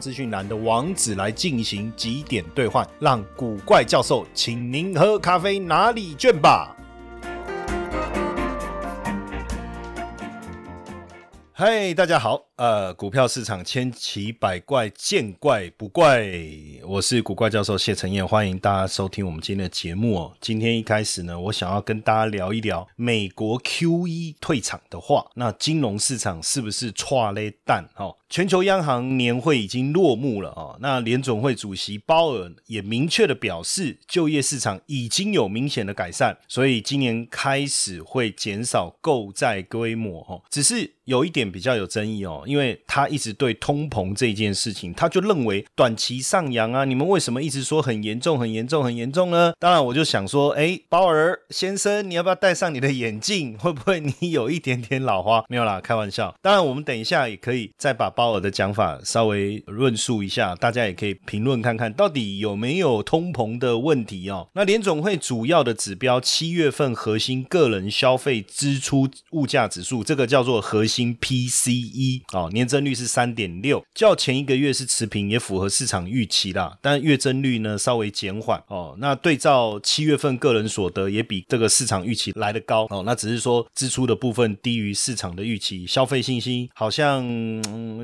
资讯栏的网址来进行几点兑换，让古怪教授请您喝咖啡拿礼券吧。嗨，大家好，呃，股票市场千奇百怪，见怪不怪。我是古怪教授谢承彦，欢迎大家收听我们今天的节目哦。今天一开始呢，我想要跟大家聊一聊美国 Q E 退场的话，那金融市场是不是错嘞蛋？哦，全球央行年会已经落幕了哦，那联总会主席鲍尔也明确的表示，就业市场已经有明显的改善，所以今年开始会减少购债规模哦，只是有一点比较有争议哦，因为他一直对通膨这件事情，他就认为短期上扬啊，你们为什么一直说很严重、很严重、很严重呢？当然，我就想说，哎，鲍尔先生，你要不要戴上你的眼镜？会不会你有一点点老花？没有啦，开玩笑。当然，我们等一下也可以再把鲍尔的讲法稍微论述一下，大家也可以评论看看到底有没有通膨的问题哦。那联总会主要的指标，七月份核心个人消费支出物价指数，这个叫做核心。PCE 哦，年增率是三点六，较前一个月是持平，也符合市场预期啦。但月增率呢稍微减缓哦。那对照七月份个人所得也比这个市场预期来的高哦。那只是说支出的部分低于市场的预期，消费信心好像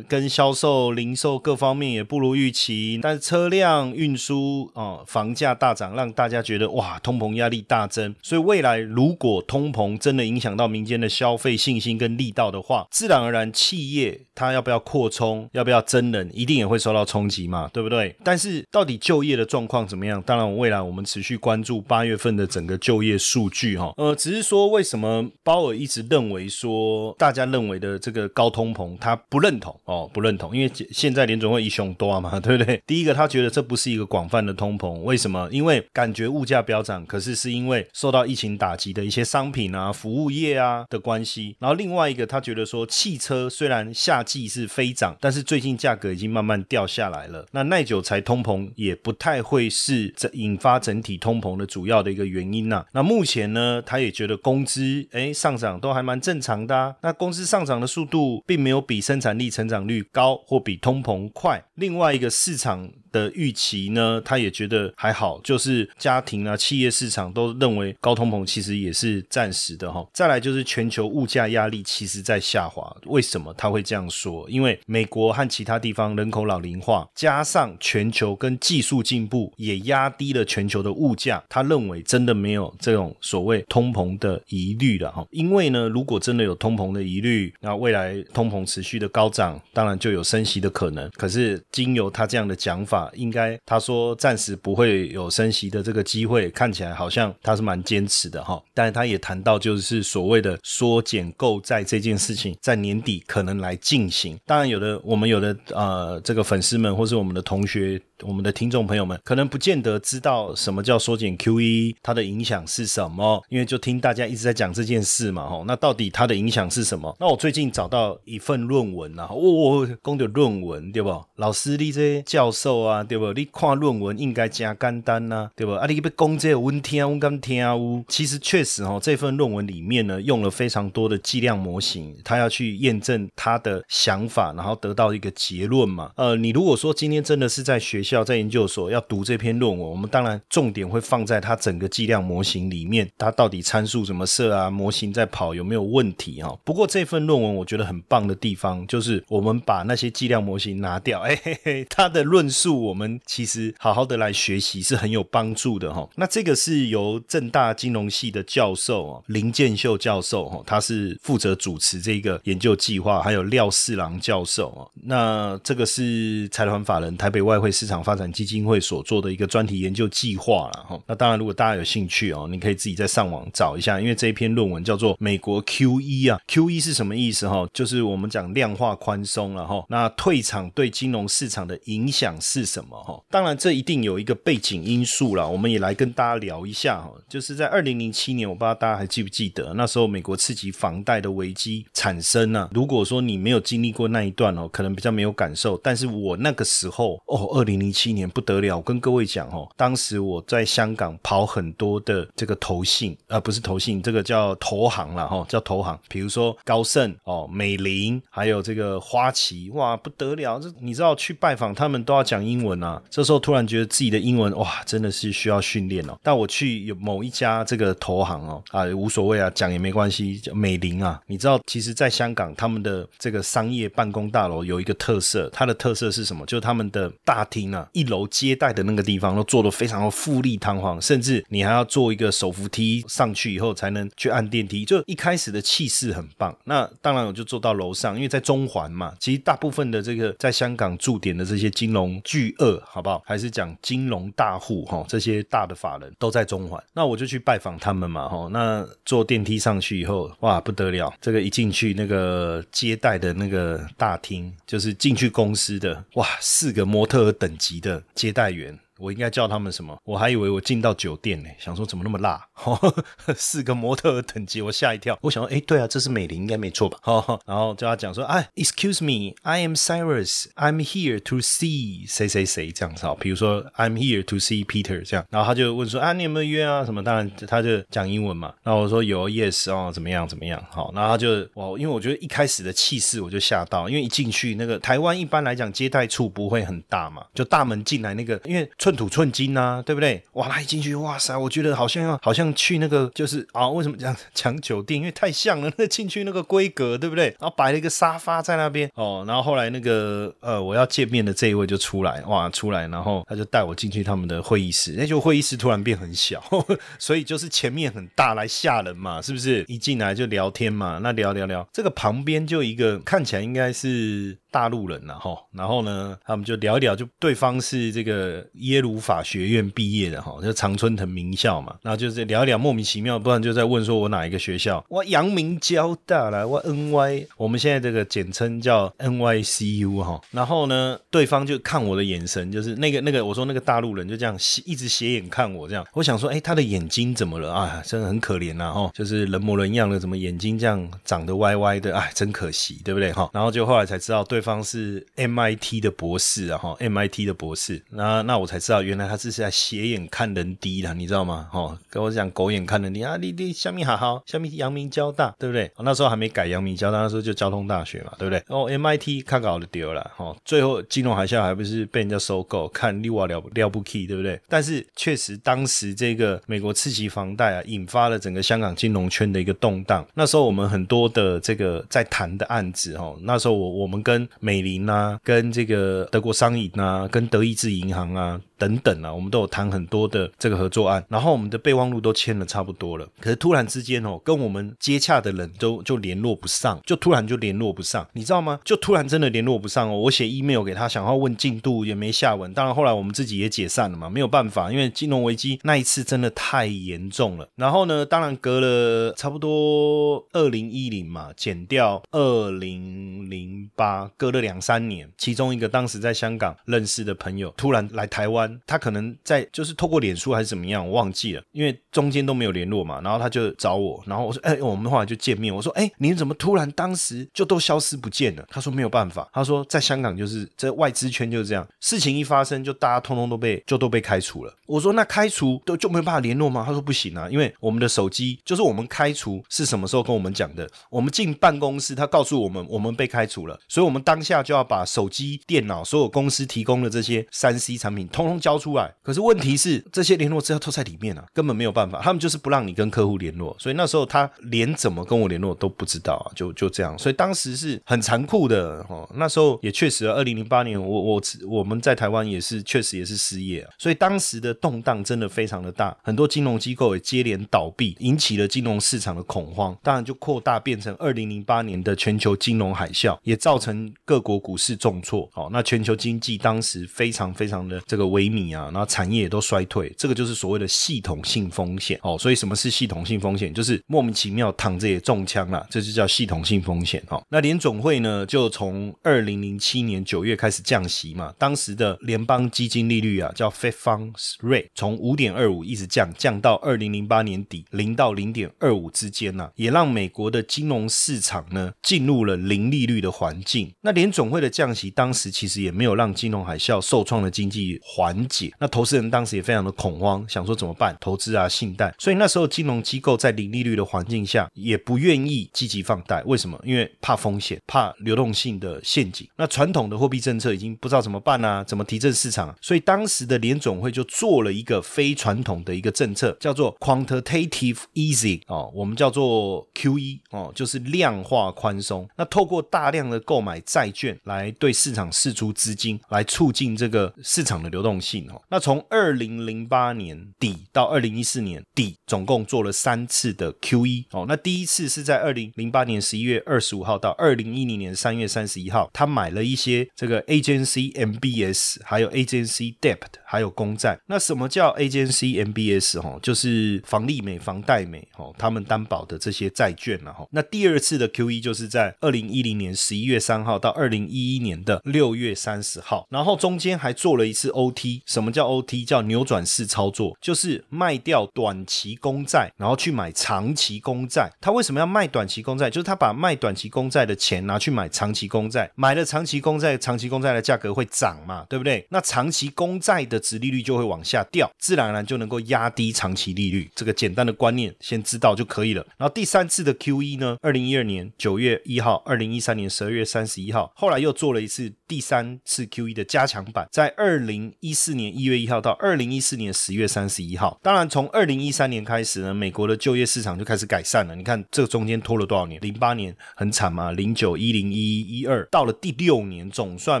跟销售、零售各方面也不如预期。但是车辆运输哦，房价大涨，让大家觉得哇，通膨压力大增。所以未来如果通膨真的影响到民间的消费信心跟力道的话，自然而然，企业它要不要扩充，要不要增人，一定也会受到冲击嘛，对不对？但是到底就业的状况怎么样？当然，未来我们持续关注八月份的整个就业数据哈。呃，只是说为什么鲍尔一直认为说大家认为的这个高通膨，他不认同哦，哦不认同，因为现在联总会一雄多嘛，对不对？第一个，他觉得这不是一个广泛的通膨，为什么？因为感觉物价飙涨，可是是因为受到疫情打击的一些商品啊、服务业啊的关系。然后另外一个，他觉得说。汽车虽然夏季是飞涨，但是最近价格已经慢慢掉下来了。那耐久材通膨也不太会是这引发整体通膨的主要的一个原因呐。那目前呢，他也觉得工资哎上涨都还蛮正常的。那工资上涨的速度并没有比生产力成长率高或比通膨快。另外一个市场。的预期呢，他也觉得还好，就是家庭啊、企业市场都认为高通膨其实也是暂时的哈。再来就是全球物价压力其实在下滑，为什么他会这样说？因为美国和其他地方人口老龄化，加上全球跟技术进步，也压低了全球的物价。他认为真的没有这种所谓通膨的疑虑了哈。因为呢，如果真的有通膨的疑虑，那未来通膨持续的高涨，当然就有升息的可能。可是经由他这样的讲法。应该他说暂时不会有升息的这个机会，看起来好像他是蛮坚持的哈。但是他也谈到，就是所谓的缩减购债这件事情，在年底可能来进行。当然，有的我们有的呃，这个粉丝们或是我们的同学。我们的听众朋友们可能不见得知道什么叫缩减 QE，它的影响是什么？因为就听大家一直在讲这件事嘛，吼，那到底它的影响是什么？那我最近找到一份论文啊，哦，公的论文对不？老师你这教授啊，对不？你看论文应该加简单呐，对不？啊，你被公这温听我敢听呜。其实确实哦，这份论文里面呢，用了非常多的计量模型，他要去验证他的想法，然后得到一个结论嘛。呃，你如果说今天真的是在学校在研究所要读这篇论文，我们当然重点会放在他整个计量模型里面，他到底参数怎么设啊？模型在跑有没有问题啊？不过这份论文我觉得很棒的地方，就是我们把那些计量模型拿掉，哎嘿嘿，它的论述我们其实好好的来学习是很有帮助的哈。那这个是由正大金融系的教授啊林建秀教授哈，他是负责主持这个研究计划，还有廖廖四郎教授哦。那这个是财团法人台北外汇市场发展基金会所做的一个专题研究计划了哈。那当然，如果大家有兴趣哦，你可以自己在上网找一下，因为这一篇论文叫做《美国 Q E》啊，Q E 是什么意思哈？就是我们讲量化宽松了哈。那退场对金融市场的影响是什么哈？当然，这一定有一个背景因素了，我们也来跟大家聊一下哈。就是在二零零七年，我不知道大家还记不记得，那时候美国刺激房贷的危机产生呢。如果说你没有经历过那一段哦，可能比较没有感受。但是我那个时候哦，二零零七年不得了，我跟各位讲哦，当时我在香港跑很多的这个投信，呃，不是投信，这个叫投行了哈，叫投行。比如说高盛哦、美林，还有这个花旗，哇，不得了！这你知道去拜访他们都要讲英文啊。这时候突然觉得自己的英文哇，真的是需要训练哦。但我去有某一家这个投行哦，啊，无所谓啊，讲也没关系。美林啊，你知道，其实在香港他们的这个商业办公大楼有一个特色，它的特色是什么？就是他们的大厅啊，一楼接待的那个地方都做的非常的富丽堂皇，甚至你还要坐一个手扶梯上去以后才能去按电梯。就一开始的气势很棒。那当然我就坐到楼上，因为在中环嘛。其实大部分的这个在香港驻点的这些金融巨鳄，好不好？还是讲金融大户哈，这些大的法人都在中环。那我就去拜访他们嘛哈。那坐电梯上去以后，哇，不得了！这个一进去那个接待的那个大厅，就是进去公司的哇，四个模特等级的接待员。我应该叫他们什么？我还以为我进到酒店呢，想说怎么那么辣？四个模特等级，我吓一跳。我想说，哎，对啊，这是美玲，应该没错吧？然后叫他讲说，哎，Excuse me，I am Cyrus，I'm here to see 谁谁谁这样子。好，比如说 I'm here to see Peter 这样。然后他就问说，啊，你有没有约啊？什么？当然他就讲英文嘛。然后我说有，Yes 哦，怎么样？怎么样？好，然后他就哇，因为我觉得一开始的气势我就吓到，因为一进去那个台湾一般来讲接待处不会很大嘛，就大门进来那个，因为寸土寸金呐，对不对？哇，他一进去，哇塞，我觉得好像要好像去那个就是啊，为什么讲抢酒店？因为太像了，那进去那个规格，对不对？然后摆了一个沙发在那边哦，然后后来那个呃，我要见面的这一位就出来，哇，出来，然后他就带我进去他们的会议室，那就会议室突然变很小，所以就是前面很大来吓人嘛，是不是？一进来就聊天嘛，那聊聊聊，这个旁边就一个看起来应该是。大陆人了哈，然后呢，他们就聊一聊，就对方是这个耶耶鲁法学院毕业的哈，就常春藤名校嘛，然后就是聊一聊莫名其妙，不然就在问说我哪一个学校，我阳明交大来，我 N Y，我们现在这个简称叫 N Y C U 哈，然后呢，对方就看我的眼神，就是那个那个，我说那个大陆人就这样斜一直斜眼看我这样，我想说，哎，他的眼睛怎么了啊？真的很可怜呐哈，就是人模人样的，怎么眼睛这样长得歪歪的？哎，真可惜，对不对哈？然后就后来才知道对。方是 MIT 的博士啊，哈，MIT 的博士，那那我才知道，原来他这是在斜眼看人低了，你知道吗？哈，跟我讲狗眼看人低啊，你你下面好好，下面阳明交大，对不对？那时候还没改阳明交大，那时候就交通大学嘛，对不对？哦，MIT 看搞的丢了，哈，最后金融海啸还不是被人家收购，看六瓦了了不起，对不对？但是确实当时这个美国刺激房贷啊，引发了整个香港金融圈的一个动荡。那时候我们很多的这个在谈的案子，哈，那时候我我们跟美林啊，跟这个德国商银啊，跟德意志银行啊。等等啊，我们都有谈很多的这个合作案，然后我们的备忘录都签了差不多了。可是突然之间哦，跟我们接洽的人都就联络不上，就突然就联络不上，你知道吗？就突然真的联络不上哦。我写 email 给他，想要问进度也没下文。当然后来我们自己也解散了嘛，没有办法，因为金融危机那一次真的太严重了。然后呢，当然隔了差不多二零一零嘛，减掉二零零八，隔了两三年。其中一个当时在香港认识的朋友突然来台湾。他可能在就是透过脸书还是怎么样，我忘记了，因为中间都没有联络嘛。然后他就找我，然后我说：“哎，我们后来就见面。”我说：“哎，你怎么突然当时就都消失不见了？”他说：“没有办法。”他说：“在香港就是在外资圈就是这样，事情一发生就大家通通都被就都被开除了。”我说：“那开除都就没有办法联络吗？”他说：“不行啊，因为我们的手机就是我们开除是什么时候跟我们讲的？我们进办公室，他告诉我们我们被开除了，所以我们当下就要把手机、电脑所有公司提供的这些三 C 产品通通。”交出来。可是问题是，这些联络资料都在里面啊，根本没有办法，他们就是不让你跟客户联络。所以那时候他连怎么跟我联络都不知道啊，就就这样。所以当时是很残酷的哦。那时候也确实，二零零八年我我我们在台湾也是确实也是失业啊。所以当时的动荡真的非常的大，很多金融机构也接连倒闭，引起了金融市场的恐慌，当然就扩大变成二零零八年的全球金融海啸，也造成各国股市重挫。哦，那全球经济当时非常非常的这个危萎靡啊，然后产业也都衰退，这个就是所谓的系统性风险。哦，所以什么是系统性风险？就是莫名其妙躺着也中枪了，这就叫系统性风险。哦，那联总会呢，就从二零零七年九月开始降息嘛，当时的联邦基金利率啊，叫 Fed Funds Rate，从五点二五一直降，降到二零零八年底零到零点二五之间呢，也让美国的金融市场呢进入了零利率的环境。那联总会的降息当时其实也没有让金融海啸受创的经济缓解。那投资人当时也非常的恐慌，想说怎么办？投资啊，信贷。所以那时候金融机构在零利率的环境下，也不愿意积极放贷。为什么？因为怕风险，怕流动性的陷阱。那传统的货币政策已经不知道怎么办啊，怎么提振市场？所以当时的联总会就做了一个非传统的一个政策，叫做 quantitative easing 哦，我们叫做 QE 哦，就是量化宽松。那透过大量的购买债券来对市场释出资金，来促进这个市场的流动性哦。那从二零零八年底到二零一四年底，总共做了三次的 QE 哦。那第一次是在二零零八年十一月二十五号到二零一零年三月三十一号，他买了一些这个 Agency MBS，还有 Agency Debt，还有公债。那什么叫 Agency MBS？哈，就是房利美、房贷美，哈，他们担保的这些债券了哈。那第二次的 QE 就是在二零一零年十一月三号到二零一一年的六月三十号，然后中间还做了一次 OT。什么叫 OT？叫扭转式操作，就是卖掉短期公债，然后去买长期公债。他为什么要卖短期公债？就是他把卖短期公债的钱拿去买长期公债，买了长期公债，长期公债的价格会涨嘛，对不对？那长期公债的值利率就会往下掉，自然而然就能够压低长期利率。这个简单的观念先知道就可以了。然后第三次的 QE 呢？二零一二年九月一号，二零一三年十二月三十一号，后来又做了一次第三次 QE 的加强版，在二零一四年一月一号到二零一四年十月三十一号。当然，从二零一三年开始呢，美国的就业市场就开始改善了。你看这中间拖了多少年？零八年很惨嘛，零九一零一一一二，到了第六年，总算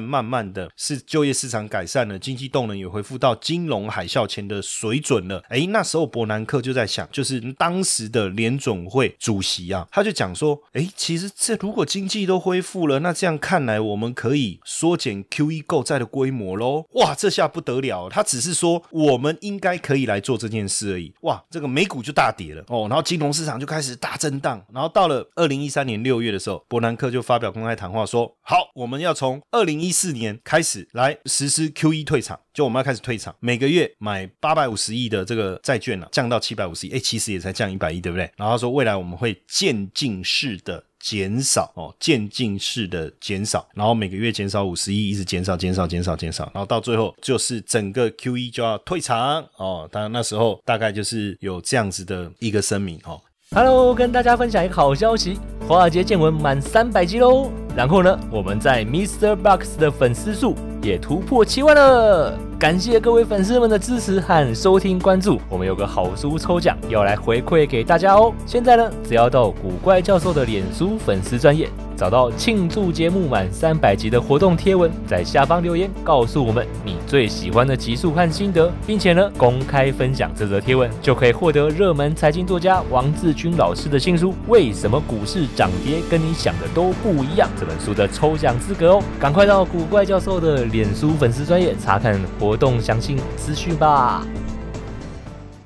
慢慢的是就业市场改善了，经济动能也恢复到金融海啸前的水准了。哎，那时候伯南克就在想，就是当时的联总会主席啊，他就讲说，哎，其实这如果经济都恢复了，那这样看来，我们可以缩减 QE 购债的规模喽。哇，这下不得得了，他只是说我们应该可以来做这件事而已。哇，这个美股就大跌了哦，然后金融市场就开始大震荡。然后到了二零一三年六月的时候，伯南克就发表公开谈话说，好，我们要从二零一四年开始来实施 QE 退场。就我们要开始退场，每个月买八百五十亿的这个债券了，降到七百五十亿，哎，其实也才降一百亿，对不对？然后说未来我们会渐进式的减少哦，渐进式的减少，然后每个月减少五十亿，一直减少、减少、减少、减少，然后到最后就是整个 Q E 就要退场哦。当然那时候大概就是有这样子的一个声明哦。Hello，跟大家分享一个好消息，华尔街见闻满三百集喽。然后呢，我们在 Mr. Box 的粉丝数也突破七万了。感谢各位粉丝们的支持和收听关注，我们有个好书抽奖要来回馈给大家哦。现在呢，只要到古怪教授的脸书粉丝专业，找到庆祝节目满三百集的活动贴文，在下方留言告诉我们你最喜欢的集数和心得，并且呢公开分享这则贴文，就可以获得热门财经作家王志军老师的新书《为什么股市涨跌跟你想的都不一样》这本书的抽奖资格哦。赶快到古怪教授的脸书粉丝专业查看活动详细资讯吧。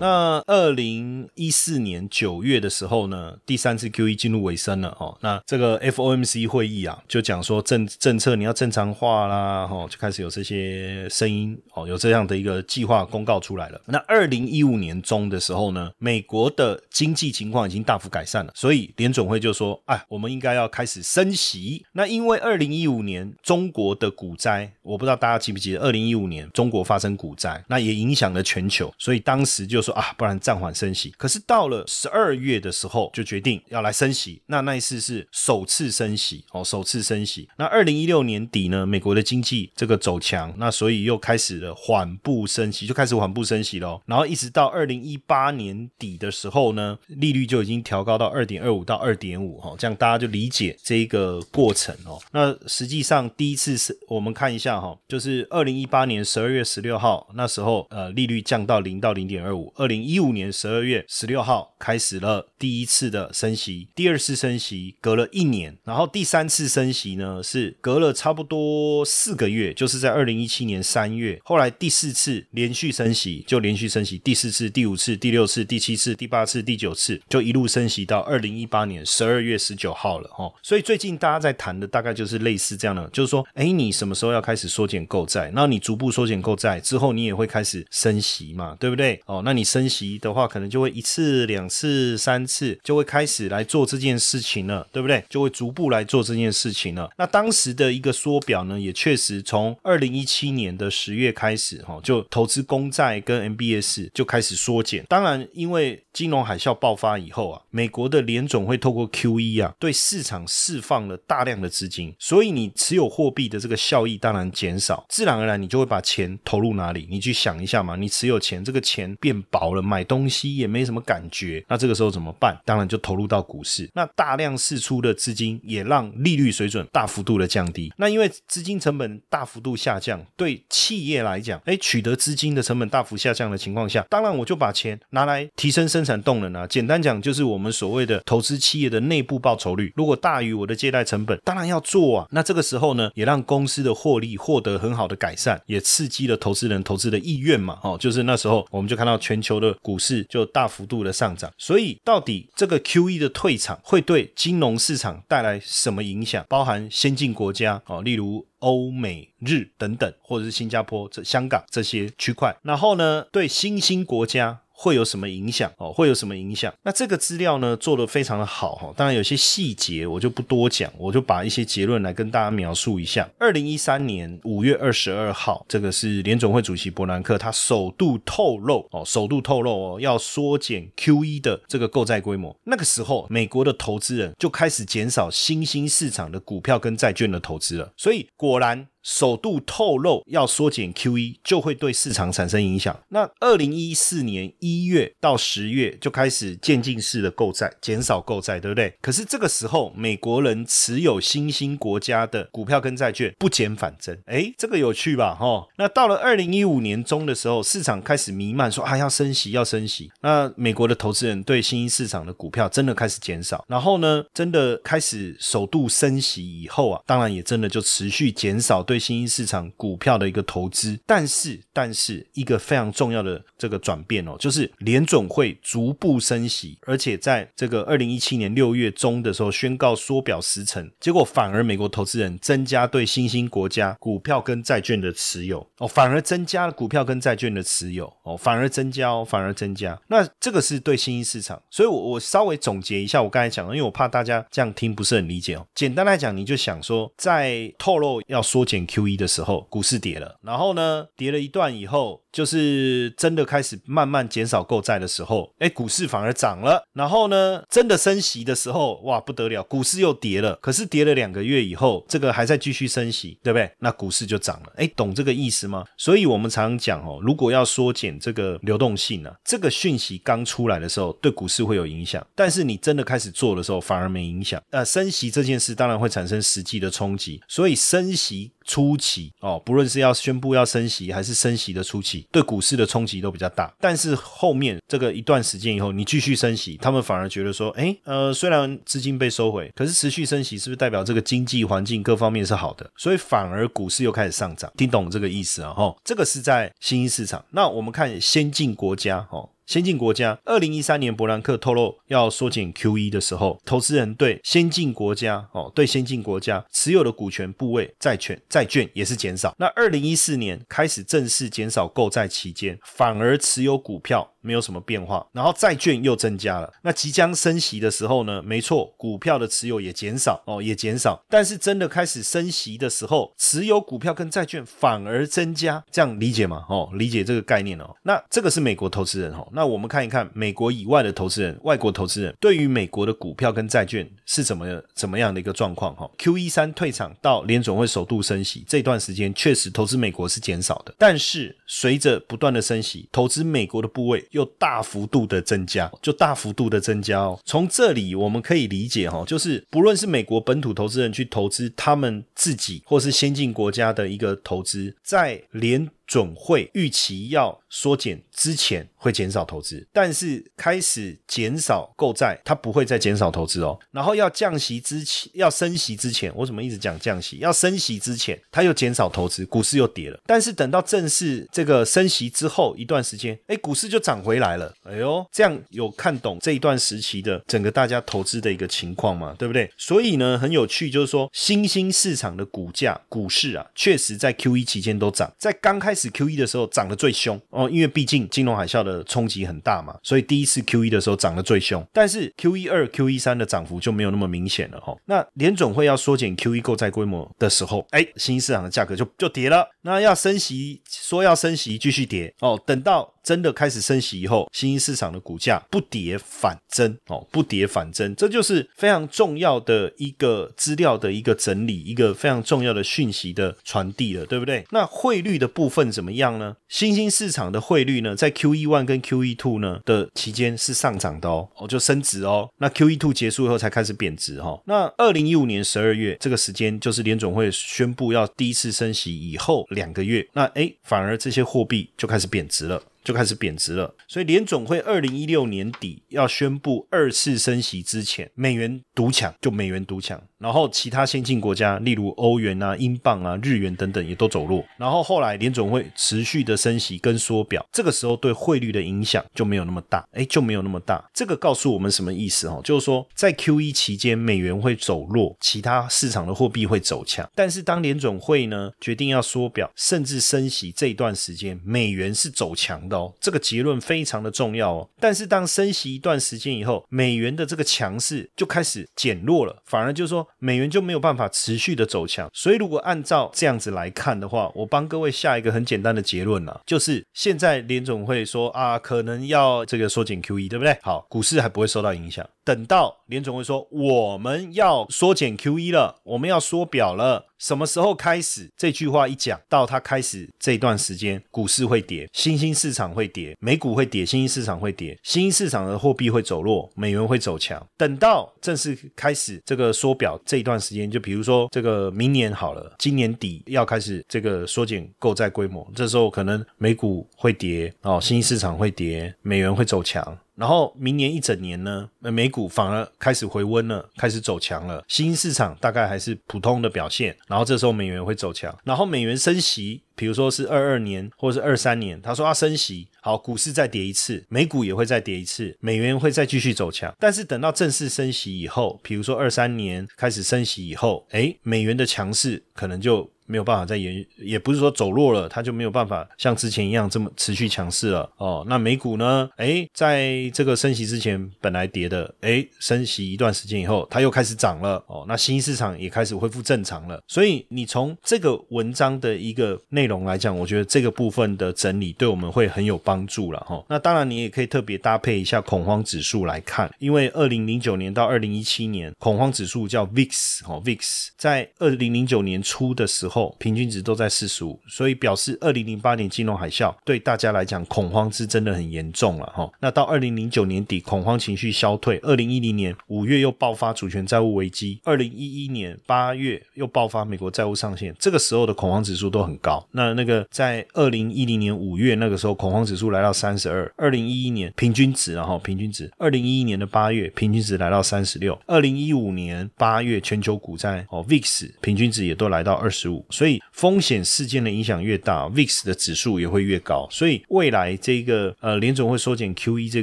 那二零一四年九月的时候呢，第三次 QE 进入尾声了哦。那这个 FOMC 会议啊，就讲说政政策你要正常化啦，哈，就开始有这些声音哦，有这样的一个计划公告出来了。那二零一五年中的时候呢，美国的经济情况已经大幅改善了，所以联总会就说，哎，我们应该要开始升息。那因为二零一五年中国的股灾，我不知道大家记不记得，二零一五年中国发生股灾，那也影响了全球，所以当时就。说啊，不然暂缓升息。可是到了十二月的时候，就决定要来升息。那那一次是首次升息哦，首次升息。那二零一六年底呢，美国的经济这个走强，那所以又开始了缓步升息，就开始缓步升息喽。然后一直到二零一八年底的时候呢，利率就已经调高到二点二五到二点五哈，这样大家就理解这个过程哦。那实际上第一次是我们看一下哈，就是二零一八年十二月十六号那时候，呃，利率降到零到零点二五。二零一五年十二月十六号开始了第一次的升息，第二次升息隔了一年，然后第三次升息呢是隔了差不多四个月，就是在二零一七年三月。后来第四次连续升息就连续升息，第四次、第五次、第六次、第七次、第八次、第九次就一路升息到二零一八年十二月十九号了哦。所以最近大家在谈的大概就是类似这样的，就是说，哎，你什么时候要开始缩减购债？那你逐步缩减购债之后，你也会开始升息嘛，对不对？哦，那你升息的话，可能就会一次、两次、三次，就会开始来做这件事情了，对不对？就会逐步来做这件事情了。那当时的一个缩表呢，也确实从二零一七年的十月开始，哈，就投资公债跟 MBS 就开始缩减。当然，因为金融海啸爆发以后啊，美国的联总会透过 QE 啊，对市场释放了大量的资金，所以你持有货币的这个效益当然减少，自然而然你就会把钱投入哪里？你去想一下嘛，你持有钱，这个钱变薄了，买东西也没什么感觉，那这个时候怎么办？当然就投入到股市。那大量释出的资金也让利率水准大幅度的降低。那因为资金成本大幅度下降，对企业来讲，哎，取得资金的成本大幅下降的情况下，当然我就把钱拿来提升生产动能啊。简单讲，就是我们所谓的投资企业的内部报酬率，如果大于我的借贷成本，当然要做啊。那这个时候呢，也让公司的获利获得很好的改善，也刺激了投资人投资的意愿嘛。哦，就是那时候我们就看到全球球的股市就大幅度的上涨。所以到底这个 Q E 的退场会对金融市场带来什么影响？包含先进国家哦，例如欧美日等等，或者是新加坡、这香港这些区块。然后呢，对新兴国家。会有什么影响哦？会有什么影响？那这个资料呢做的非常的好哈，当然有些细节我就不多讲，我就把一些结论来跟大家描述一下。二零一三年五月二十二号，这个是联总会主席伯南克他首度透露哦，首度透露哦要缩减 Q E 的这个购债规模。那个时候，美国的投资人就开始减少新兴市场的股票跟债券的投资了。所以果然。首度透露要缩减 QE，就会对市场产生影响。那二零一四年一月到十月就开始渐进式的购债，减少购债，对不对？可是这个时候，美国人持有新兴国家的股票跟债券不减反增，哎，这个有趣吧？哈，那到了二零一五年中的时候，市场开始弥漫说啊要升息，要升息。那美国的投资人对新兴市场的股票真的开始减少，然后呢，真的开始首度升息以后啊，当然也真的就持续减少对。新兴市场股票的一个投资，但是但是一个非常重要的这个转变哦，就是联总会逐步升息，而且在这个二零一七年六月中的时候宣告缩表十成，结果反而美国投资人增加对新兴国家股票跟债券的持有哦，反而增加了股票跟债券的持有哦，反而增加哦，反而增加。那这个是对新兴市场，所以我我稍微总结一下我刚才讲的，因为我怕大家这样听不是很理解哦。简单来讲，你就想说，在透露要缩减。Q E 的时候，股市跌了，然后呢，跌了一段以后，就是真的开始慢慢减少购债的时候，哎，股市反而涨了。然后呢，真的升息的时候，哇，不得了，股市又跌了。可是跌了两个月以后，这个还在继续升息，对不对？那股市就涨了。哎，懂这个意思吗？所以我们常常讲哦，如果要缩减这个流动性呢，这个讯息刚出来的时候，对股市会有影响。但是你真的开始做的时候，反而没影响。呃，升息这件事当然会产生实际的冲击，所以升息。初期哦，不论是要宣布要升息，还是升息的初期，对股市的冲击都比较大。但是后面这个一段时间以后，你继续升息，他们反而觉得说，哎，呃，虽然资金被收回，可是持续升息是不是代表这个经济环境各方面是好的？所以反而股市又开始上涨。听懂这个意思啊？哈，这个是在新兴市场。那我们看先进国家，哦。先进国家，二零一三年伯兰克透露要缩减 Q E 的时候，投资人对先进国家哦，对先进国家持有的股权部位、债权、债券也是减少。那二零一四年开始正式减少购债期间，反而持有股票没有什么变化，然后债券又增加了。那即将升息的时候呢？没错，股票的持有也减少哦，也减少。但是真的开始升息的时候，持有股票跟债券反而增加，这样理解吗？哦，理解这个概念哦。那这个是美国投资人哦。那我们看一看美国以外的投资人，外国投资人对于美国的股票跟债券是怎么怎么样的一个状况哈？Q E 三退场到联总会首度升息这段时间，确实投资美国是减少的，但是随着不断的升息，投资美国的部位又大幅度的增加，就大幅度的增加哦。从这里我们可以理解哈，就是不论是美国本土投资人去投资他们自己或是先进国家的一个投资，在联准会预期要缩减之前。会减少投资，但是开始减少购债，它不会再减少投资哦。然后要降息之前，要升息之前，我怎么一直讲降息？要升息之前，它又减少投资，股市又跌了。但是等到正式这个升息之后一段时间，哎，股市就涨回来了。哎呦，这样有看懂这一段时期的整个大家投资的一个情况嘛？对不对？所以呢，很有趣，就是说新兴市场的股价、股市啊，确实在 Q E 期间都涨，在刚开始 Q 一的时候涨得最凶哦，因为毕竟金融海啸的。冲击很大嘛，所以第一次 Q 一的时候涨得最凶，但是 Q 一二、Q 一三的涨幅就没有那么明显了哈。那联总会要缩减 Q 一购债规模的时候，哎，新兴市场的价格就就跌了。那要升息，说要升息，继续跌哦。等到真的开始升息以后，新兴市场的股价不跌反增哦，不跌反增，这就是非常重要的一个资料的一个整理，一个非常重要的讯息的传递了，对不对？那汇率的部分怎么样呢？新兴市场的汇率呢，在 Q E one 跟 Q E two 呢的期间是上涨的哦，哦就升值哦。那 Q E two 结束以后才开始贬值哈。那二零一五年十二月这个时间，就是联总会宣布要第一次升息以后两个月，那哎反而这些货币就开始贬值了。就开始贬值了，所以联总会二零一六年底要宣布二次升息之前，美元独强，就美元独强。然后其他先进国家，例如欧元啊、英镑啊、日元等等，也都走弱。然后后来联总会持续的升息跟缩表，这个时候对汇率的影响就没有那么大，哎，就没有那么大。这个告诉我们什么意思哦？就是说在 Q E 期间，美元会走弱，其他市场的货币会走强。但是当联总会呢决定要缩表，甚至升息这一段时间，美元是走强的哦。这个结论非常的重要哦。但是当升息一段时间以后，美元的这个强势就开始减弱了，反而就是说。美元就没有办法持续的走强，所以如果按照这样子来看的话，我帮各位下一个很简单的结论了，就是现在联总会说啊，可能要这个缩减 QE，对不对？好，股市还不会受到影响。等到联总会说我们要缩减 QE 了，我们要缩表了。什么时候开始？这句话一讲到它开始这段时间，股市会跌，新兴市场会跌，美股会跌，新兴市场会跌，新兴市场的货币会走弱，美元会走强。等到正式开始这个缩表这一段时间，就比如说这个明年好了，今年底要开始这个缩减购债规模，这时候可能美股会跌哦，新兴市场会跌，美元会走强。然后明年一整年呢，美股反而开始回温了，开始走强了。新兴市场大概还是普通的表现。然后这时候美元会走强。然后美元升息，比如说是二二年或者是二三年，他说要升息，好，股市再跌一次，美股也会再跌一次，美元会再继续走强。但是等到正式升息以后，比如说二三年开始升息以后，哎，美元的强势可能就。没有办法再延，也不是说走弱了，它就没有办法像之前一样这么持续强势了哦。那美股呢？哎，在这个升息之前本来跌的，哎，升息一段时间以后，它又开始涨了哦。那新兴市场也开始恢复正常了。所以你从这个文章的一个内容来讲，我觉得这个部分的整理对我们会很有帮助了哈。那当然，你也可以特别搭配一下恐慌指数来看，因为二零零九年到二零一七年，恐慌指数叫 VIX 哦，VIX 在二零零九年初的时候。平均值都在四十五，所以表示二零零八年金融海啸对大家来讲恐慌是真的很严重了哈。那到二零零九年底恐慌情绪消退，二零一零年五月又爆发主权债务危机，二零一一年八月又爆发美国债务上限，这个时候的恐慌指数都很高。那那个在二零一零年五月那个时候恐慌指数来到三十二，二零一一年平均值然后平均值，二零一一年的八月平均值来到三十六，二零一五年八月全球股债哦 VIX 平均值也都来到二十五。所以风险事件的影响越大，VIX 的指数也会越高。所以未来这个呃联总会缩减 QE 这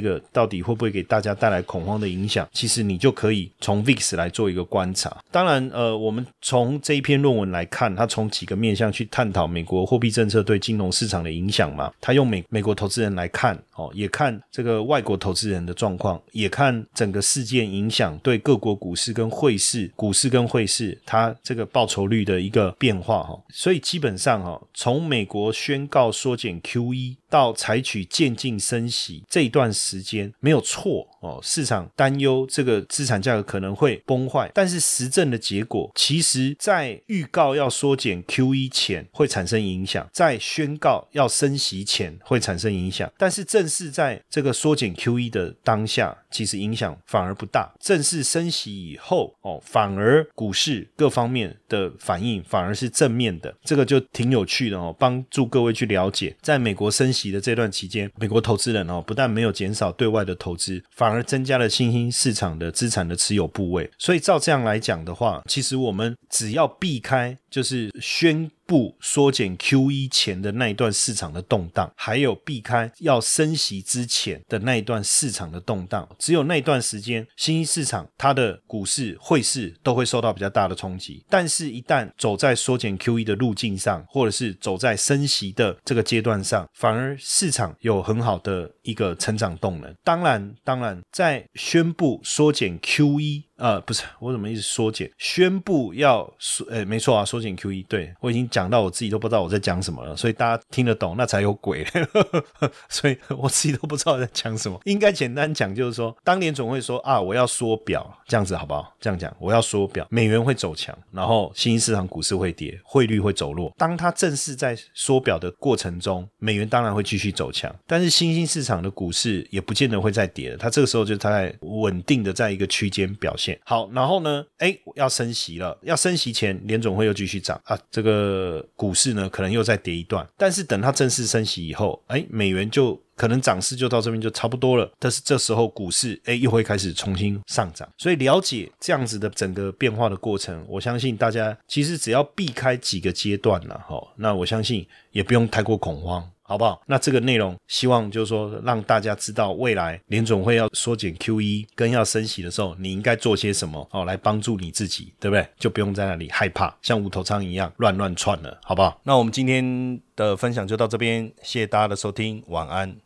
个到底会不会给大家带来恐慌的影响？其实你就可以从 VIX 来做一个观察。当然，呃，我们从这一篇论文来看，它从几个面向去探讨美国货币政策对金融市场的影响嘛。他用美美国投资人来看哦，也看这个外国投资人的状况，也看整个事件影响对各国股市跟汇市、股市跟汇市它这个报酬率的一个变化哈。所以基本上哈，从美国宣告缩减 QE 到采取渐进升息这一段时间没有错哦，市场担忧这个资产价格可能会崩坏，但是实证的结果，其实在预告要缩减 QE 前会产生影响，在宣告要升息前会产生影响，但是正是在这个缩减 QE 的当下，其实影响反而不大。正式升息以后哦，反而股市各方面的反应反而是正面的，这个就挺有趣的哦，帮助各位去了解，在美国升息的这段期间，美国投资人哦不但没有减少对外的投资，反而增加了新兴市场的资产的持有部位。所以照这样来讲的话，其实我们只要避开就是宣。不缩减 QE 前的那一段市场的动荡，还有避开要升息之前的那一段市场的动荡，只有那一段时间，新兴市场它的股市、汇市都会受到比较大的冲击。但是，一旦走在缩减 QE 的路径上，或者是走在升息的这个阶段上，反而市场有很好的一个成长动能。当然，当然，在宣布缩减 QE。呃，不是，我怎么一直缩减？宣布要缩，呃，没错啊，缩减 QE。对我已经讲到我自己都不知道我在讲什么了，所以大家听得懂那才有鬼。所以我自己都不知道在讲什么。应该简单讲就是说，当年总会说啊，我要缩表，这样子好不好？这样讲，我要缩表，美元会走强，然后新兴市场股市会跌，汇率会走弱。当它正式在缩表的过程中，美元当然会继续走强，但是新兴市场的股市也不见得会再跌了。它这个时候就在稳定的在一个区间表现。好，然后呢？哎，要升息了。要升息前，联总会又继续涨啊。这个股市呢，可能又再跌一段。但是等它正式升息以后，哎，美元就可能涨势就到这边就差不多了。但是这时候股市哎又会开始重新上涨。所以了解这样子的整个变化的过程，我相信大家其实只要避开几个阶段了哈，那我相信也不用太过恐慌。好不好？那这个内容希望就是说，让大家知道未来联总会要缩减 QE 跟要升息的时候，你应该做些什么哦，来帮助你自己，对不对？就不用在那里害怕，像无头苍蝇一样乱乱窜了，好不好？那我们今天的分享就到这边，谢谢大家的收听，晚安。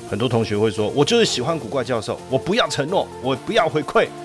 很多同学会说：“我就是喜欢古怪教授，我不要承诺，我不要回馈，